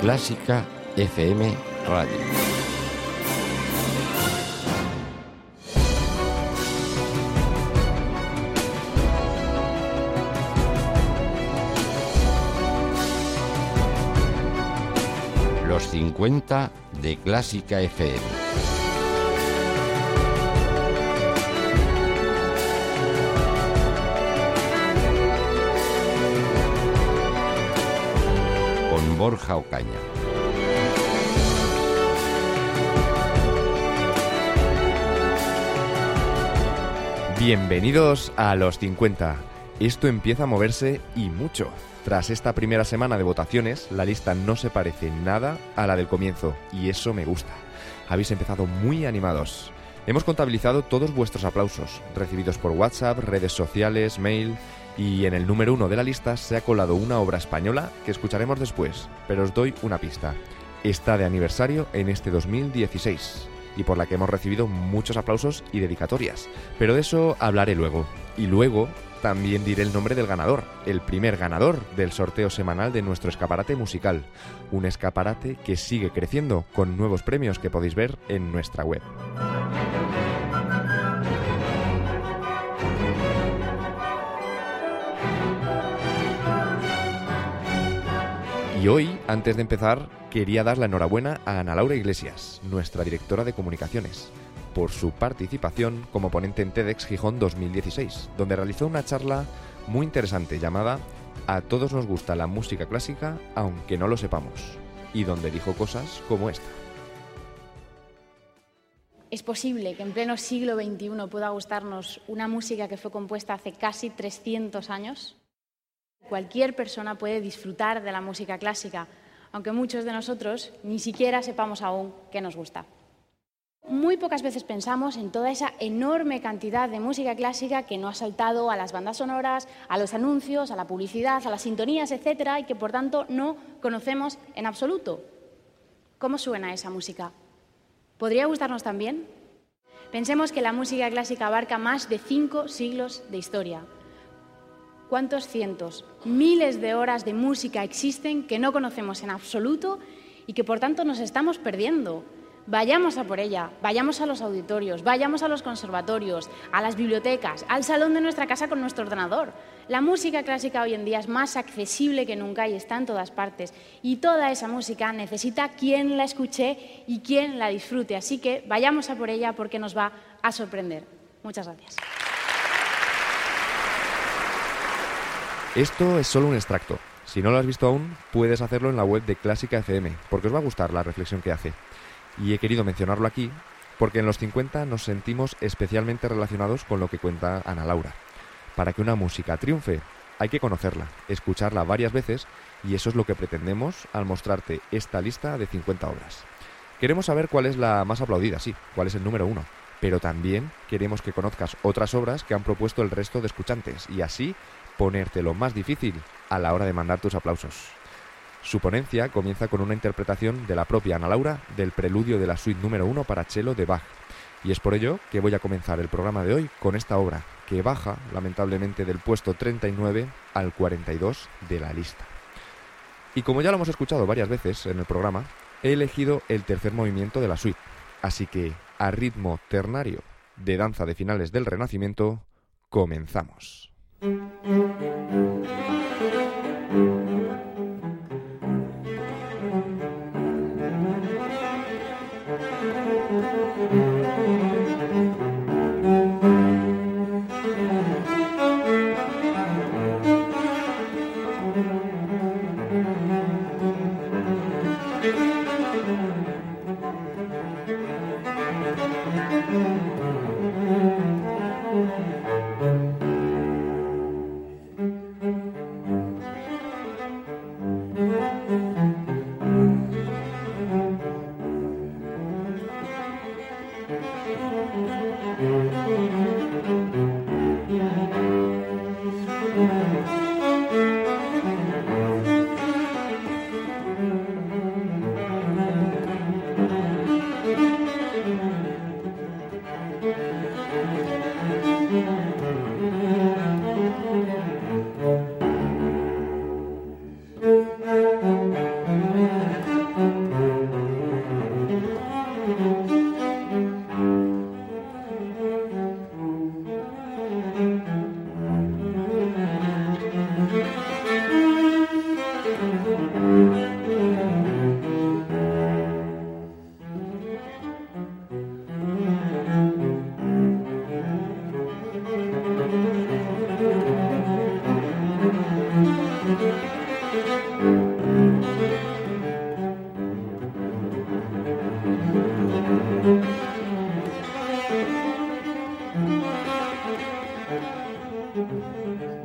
Clásica FM Radio. Los 50 de Clásica FM. Borja Ocaña. Bienvenidos a los 50. Esto empieza a moverse y mucho. Tras esta primera semana de votaciones, la lista no se parece nada a la del comienzo, y eso me gusta. Habéis empezado muy animados. Hemos contabilizado todos vuestros aplausos, recibidos por WhatsApp, redes sociales, mail, y en el número uno de la lista se ha colado una obra española que escucharemos después, pero os doy una pista. Está de aniversario en este 2016 y por la que hemos recibido muchos aplausos y dedicatorias. Pero de eso hablaré luego. Y luego también diré el nombre del ganador, el primer ganador del sorteo semanal de nuestro escaparate musical. Un escaparate que sigue creciendo con nuevos premios que podéis ver en nuestra web. Y hoy, antes de empezar, quería dar la enhorabuena a Ana Laura Iglesias, nuestra directora de comunicaciones, por su participación como ponente en TEDx Gijón 2016, donde realizó una charla muy interesante llamada A todos nos gusta la música clásica aunque no lo sepamos, y donde dijo cosas como esta. ¿Es posible que en pleno siglo XXI pueda gustarnos una música que fue compuesta hace casi 300 años? Cualquier persona puede disfrutar de la música clásica, aunque muchos de nosotros ni siquiera sepamos aún qué nos gusta. Muy pocas veces pensamos en toda esa enorme cantidad de música clásica que no ha saltado a las bandas sonoras, a los anuncios, a la publicidad, a las sintonías, etcétera, y que por tanto no conocemos en absoluto. ¿Cómo suena esa música? ¿Podría gustarnos también? Pensemos que la música clásica abarca más de cinco siglos de historia. ¿Cuántos cientos, miles de horas de música existen que no conocemos en absoluto y que por tanto nos estamos perdiendo? Vayamos a por ella, vayamos a los auditorios, vayamos a los conservatorios, a las bibliotecas, al salón de nuestra casa con nuestro ordenador. La música clásica hoy en día es más accesible que nunca y está en todas partes. Y toda esa música necesita quien la escuche y quien la disfrute. Así que vayamos a por ella porque nos va a sorprender. Muchas gracias. Esto es solo un extracto. Si no lo has visto aún, puedes hacerlo en la web de Clásica FM, porque os va a gustar la reflexión que hace. Y he querido mencionarlo aquí porque en los 50 nos sentimos especialmente relacionados con lo que cuenta Ana Laura. Para que una música triunfe, hay que conocerla, escucharla varias veces y eso es lo que pretendemos al mostrarte esta lista de 50 obras. Queremos saber cuál es la más aplaudida, sí, cuál es el número uno, pero también queremos que conozcas otras obras que han propuesto el resto de escuchantes y así ponértelo más difícil a la hora de mandar tus aplausos. Su ponencia comienza con una interpretación de la propia Ana Laura del preludio de la suite número 1 para cello de Bach. Y es por ello que voy a comenzar el programa de hoy con esta obra, que baja lamentablemente del puesto 39 al 42 de la lista. Y como ya lo hemos escuchado varias veces en el programa, he elegido el tercer movimiento de la suite. Así que, a ritmo ternario de danza de finales del Renacimiento, comenzamos. Si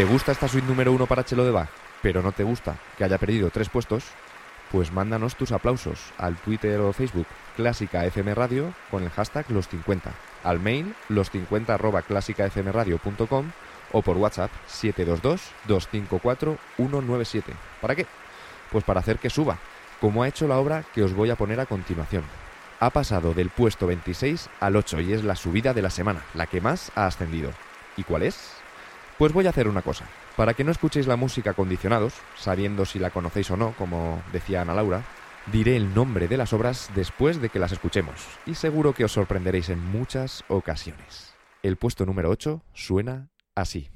te gusta esta suite número uno para Chelo de Bach, pero no te gusta que haya perdido tres puestos, pues mándanos tus aplausos al Twitter o Facebook Clásica FM Radio con el hashtag los50, al mail los50 arroba clásicafmradio.com o por WhatsApp 722-254-197. ¿Para qué? Pues para hacer que suba, como ha hecho la obra que os voy a poner a continuación. Ha pasado del puesto 26 al 8 y es la subida de la semana, la que más ha ascendido. ¿Y cuál es? Pues voy a hacer una cosa. Para que no escuchéis la música condicionados, sabiendo si la conocéis o no, como decía Ana Laura, diré el nombre de las obras después de que las escuchemos, y seguro que os sorprenderéis en muchas ocasiones. El puesto número 8 suena así.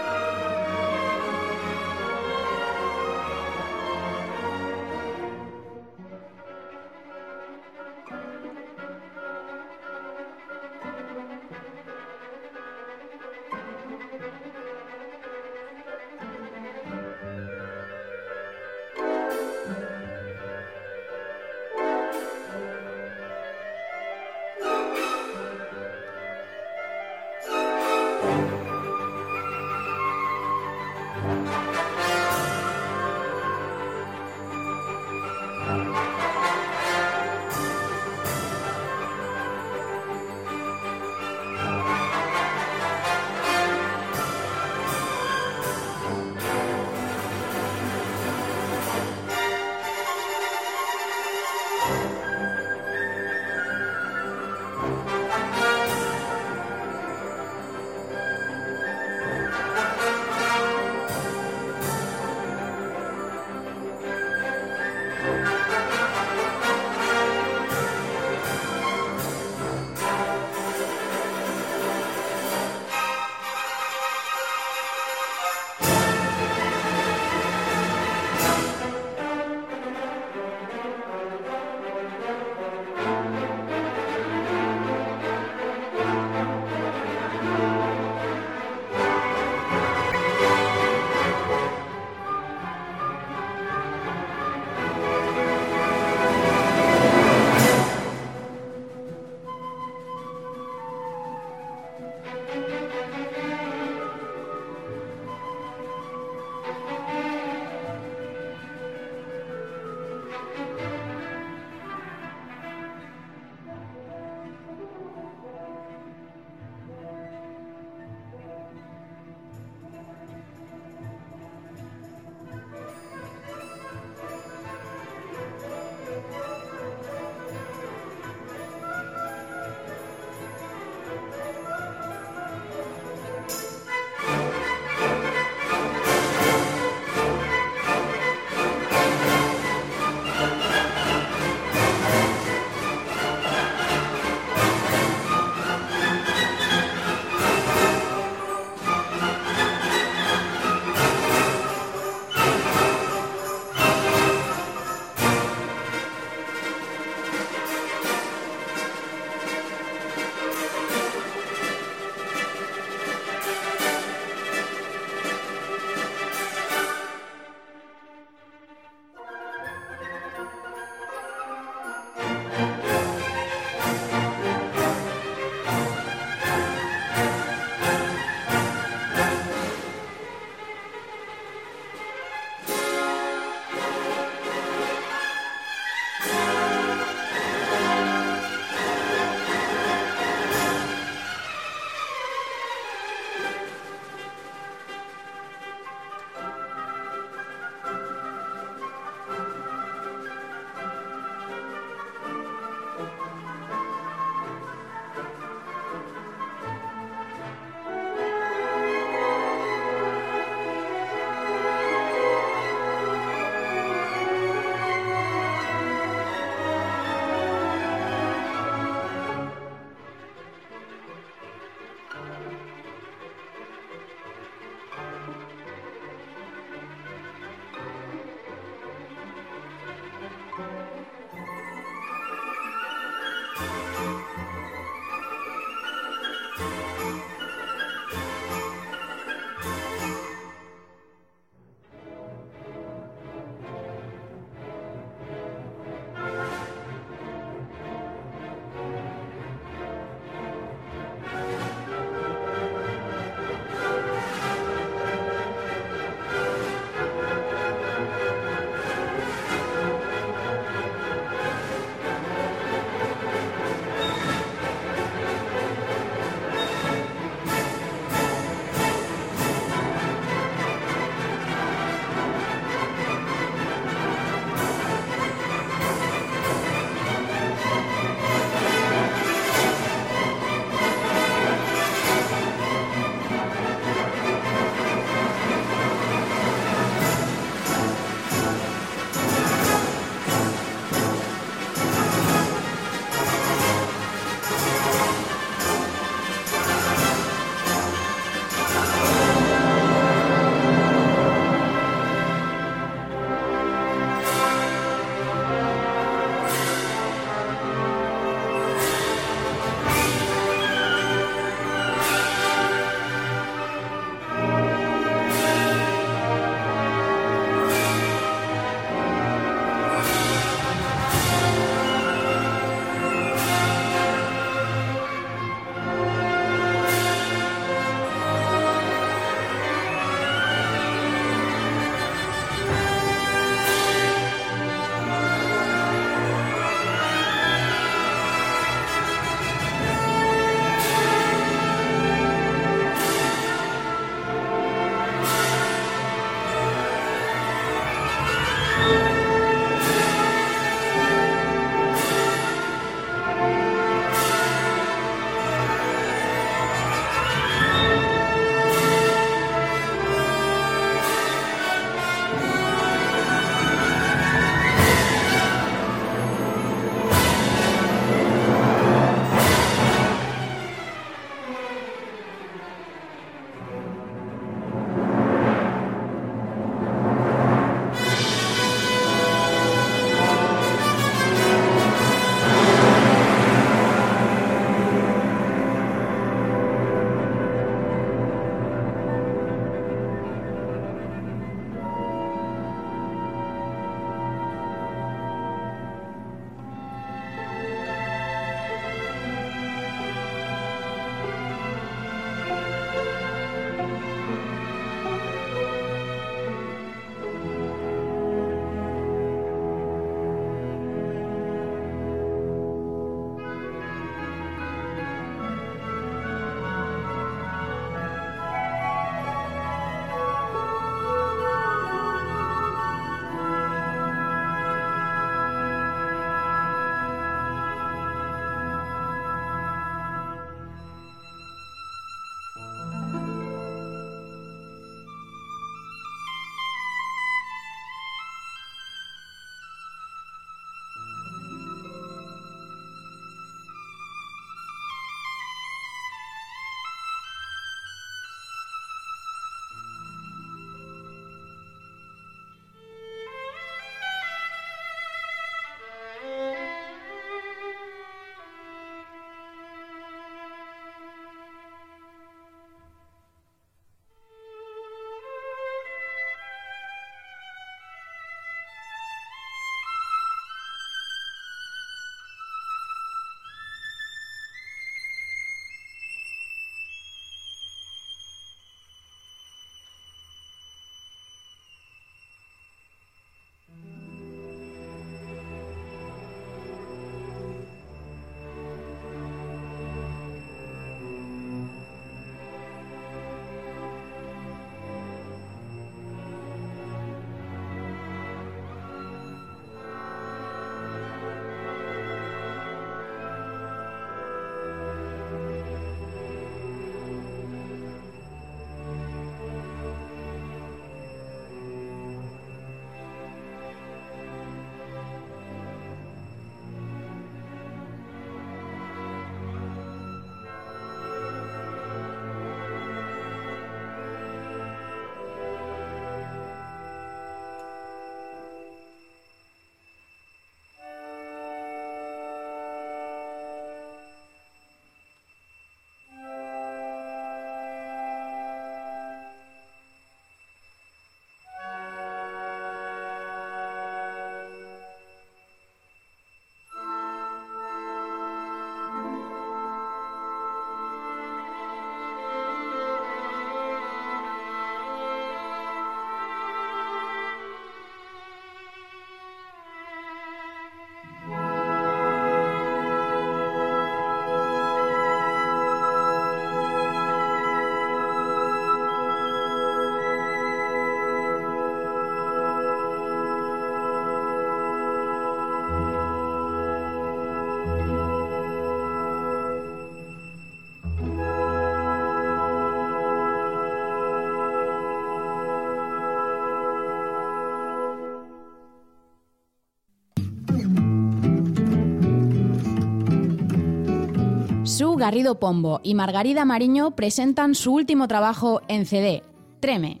Garrido Pombo y Margarida Mariño presentan su último trabajo en CD, Treme.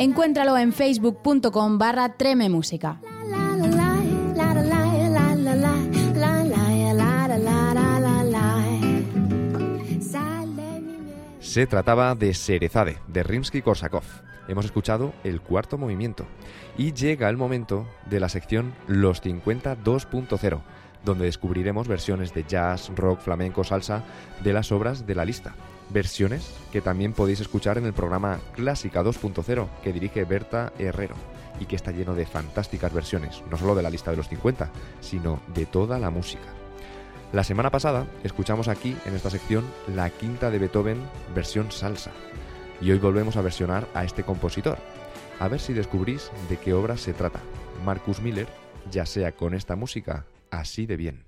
Encuéntralo en facebook.com barra Treme Música. Se trataba de Serezade, de Rimsky-Korsakov. Hemos escuchado el cuarto movimiento. Y llega el momento de la sección Los 50 2.0, donde descubriremos versiones de jazz, rock, flamenco, salsa de las obras de la lista. Versiones que también podéis escuchar en el programa Clásica 2.0 que dirige Berta Herrero y que está lleno de fantásticas versiones, no solo de la lista de los 50, sino de toda la música. La semana pasada escuchamos aquí, en esta sección, la quinta de Beethoven versión salsa. Y hoy volvemos a versionar a este compositor. A ver si descubrís de qué obra se trata. Marcus Miller, ya sea con esta música así de bien.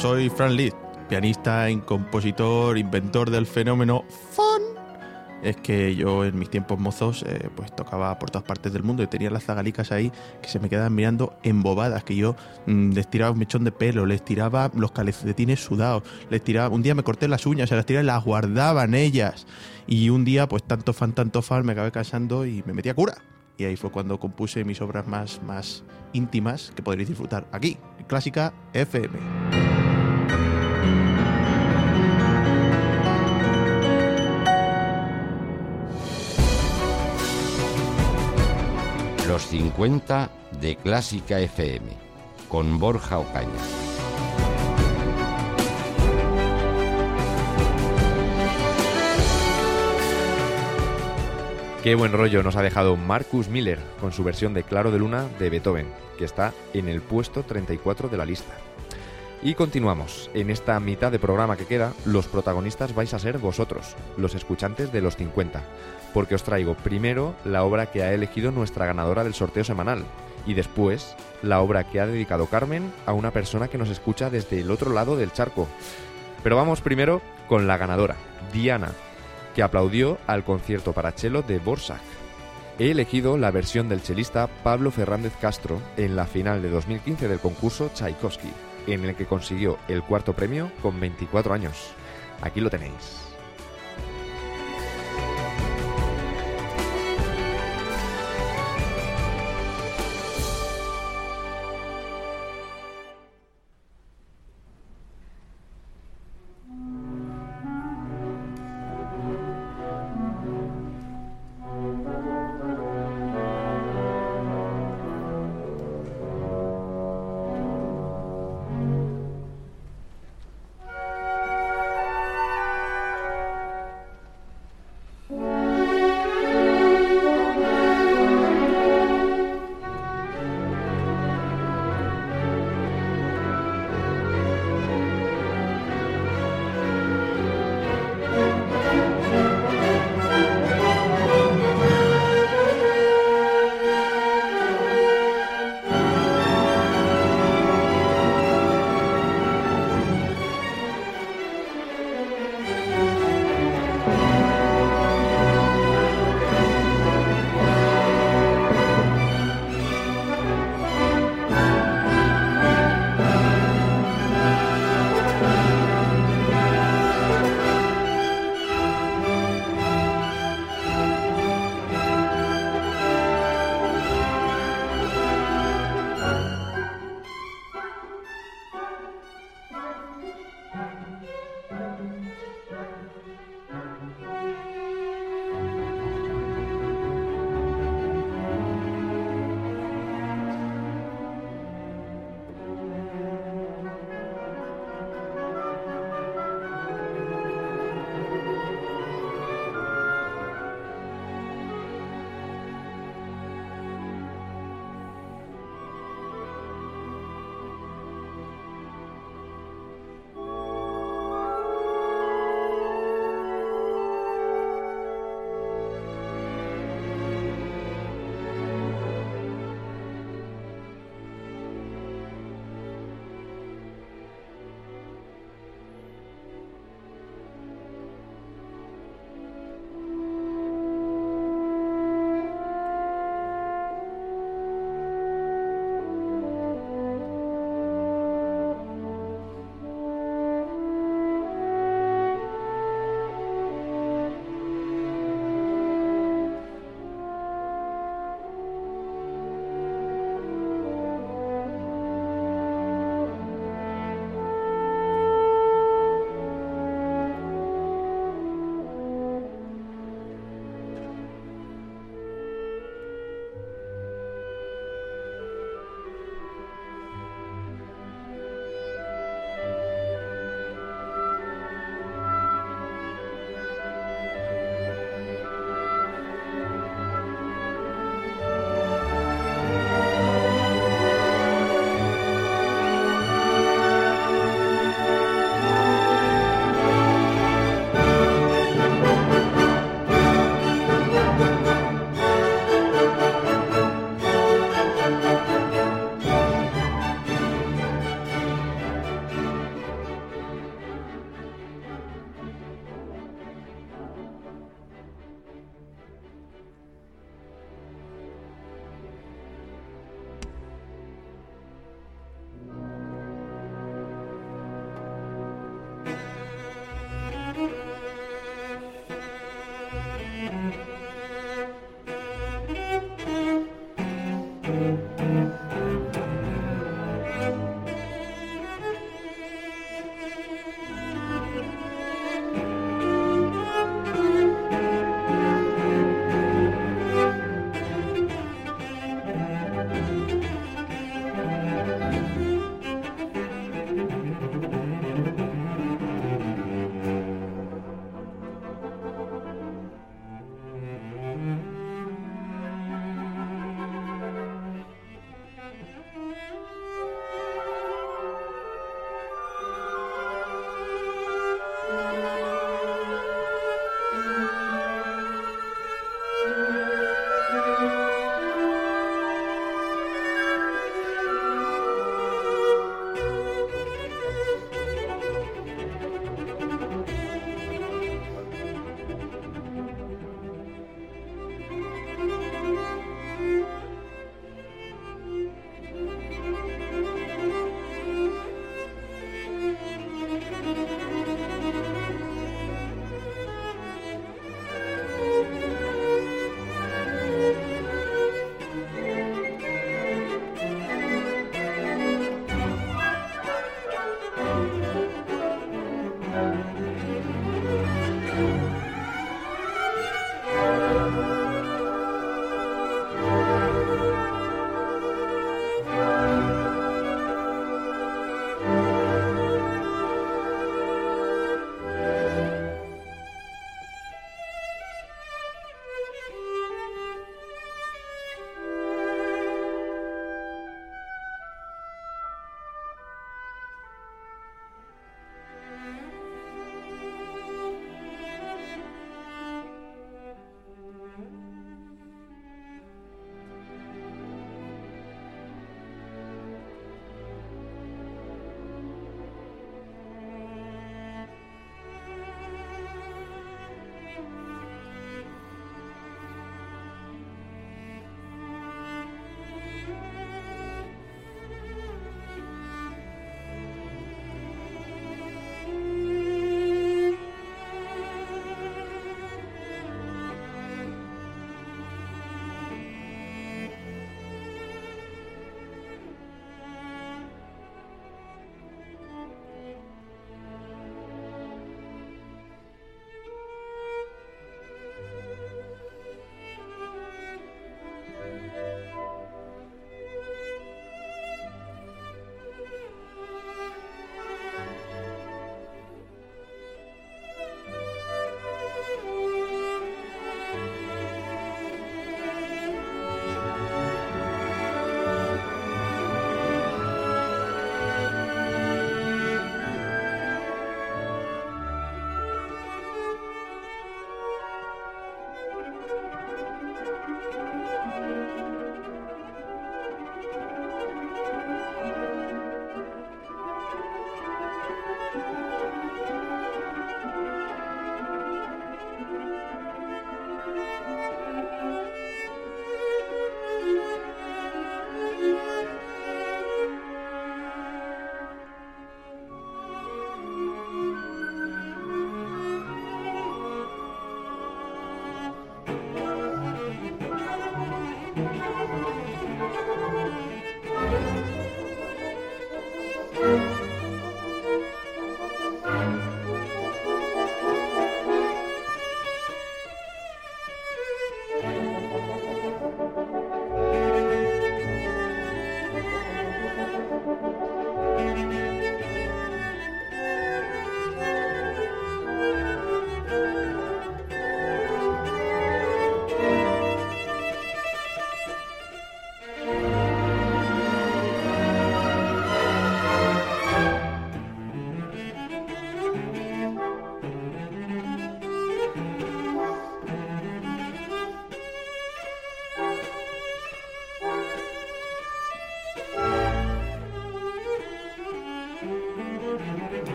Soy Fran Liszt, pianista, compositor, inventor del fenómeno fun. Es que yo en mis tiempos mozos eh, pues tocaba por todas partes del mundo y tenía las zagalicas ahí que se me quedaban mirando embobadas, que yo mm, les tiraba un mechón de pelo, les tiraba los calcetines sudados, les tiraba, un día me corté las uñas, se las tiraba y las guardaban ellas. Y un día pues tanto fan, tanto fan, me acabé casando y me metí a cura. Y ahí fue cuando compuse mis obras más, más íntimas que podréis disfrutar aquí, Clásica FM. Los 50 de Clásica FM con Borja Ocaña. Qué buen rollo nos ha dejado Marcus Miller con su versión de Claro de Luna de Beethoven, que está en el puesto 34 de la lista. Y continuamos. En esta mitad de programa que queda, los protagonistas vais a ser vosotros, los escuchantes de los 50, porque os traigo primero la obra que ha elegido nuestra ganadora del sorteo semanal y después la obra que ha dedicado Carmen a una persona que nos escucha desde el otro lado del charco. Pero vamos primero con la ganadora, Diana, que aplaudió al concierto para cello de Borsak. He elegido la versión del chelista Pablo Fernández Castro en la final de 2015 del concurso Tchaikovsky, en el que consiguió el cuarto premio con 24 años. Aquí lo tenéis.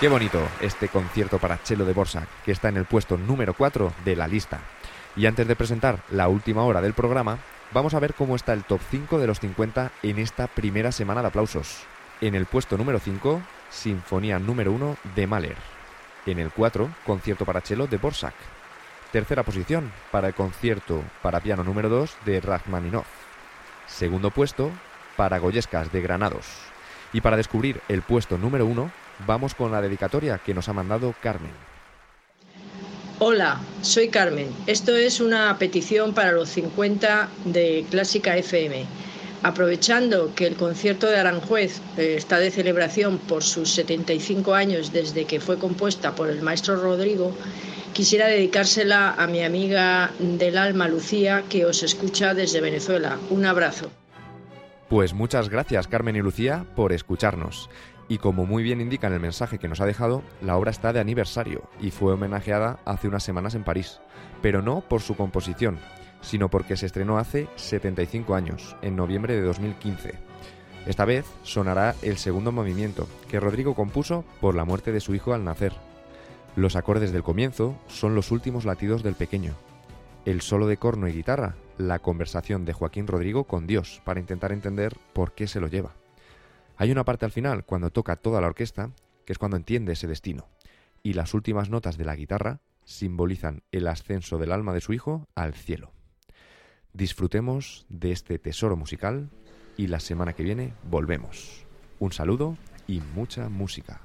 Qué bonito este concierto para cello de Borsak, que está en el puesto número 4 de la lista. Y antes de presentar la última hora del programa, vamos a ver cómo está el top 5 de los 50 en esta primera semana de aplausos. En el puesto número 5, Sinfonía número 1 de Mahler. En el 4, Concierto para cello de Borsak. Tercera posición para el concierto para piano número 2 de Rachmaninoff. Segundo puesto para Goyescas de Granados. Y para descubrir el puesto número 1, vamos con la dedicatoria que nos ha mandado Carmen. Hola, soy Carmen. Esto es una petición para los 50 de Clásica FM. Aprovechando que el concierto de Aranjuez eh, está de celebración por sus 75 años desde que fue compuesta por el maestro Rodrigo, quisiera dedicársela a mi amiga del alma Lucía, que os escucha desde Venezuela. Un abrazo. Pues muchas gracias Carmen y Lucía por escucharnos. Y como muy bien indica en el mensaje que nos ha dejado, la obra está de aniversario y fue homenajeada hace unas semanas en París, pero no por su composición, sino porque se estrenó hace 75 años, en noviembre de 2015. Esta vez sonará el segundo movimiento, que Rodrigo compuso por la muerte de su hijo al nacer. Los acordes del comienzo son los últimos latidos del pequeño. El solo de corno y guitarra, la conversación de Joaquín Rodrigo con Dios, para intentar entender por qué se lo lleva. Hay una parte al final, cuando toca toda la orquesta, que es cuando entiende ese destino. Y las últimas notas de la guitarra simbolizan el ascenso del alma de su hijo al cielo. Disfrutemos de este tesoro musical y la semana que viene volvemos. Un saludo y mucha música.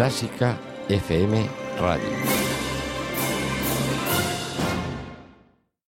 Clásica FM Radio.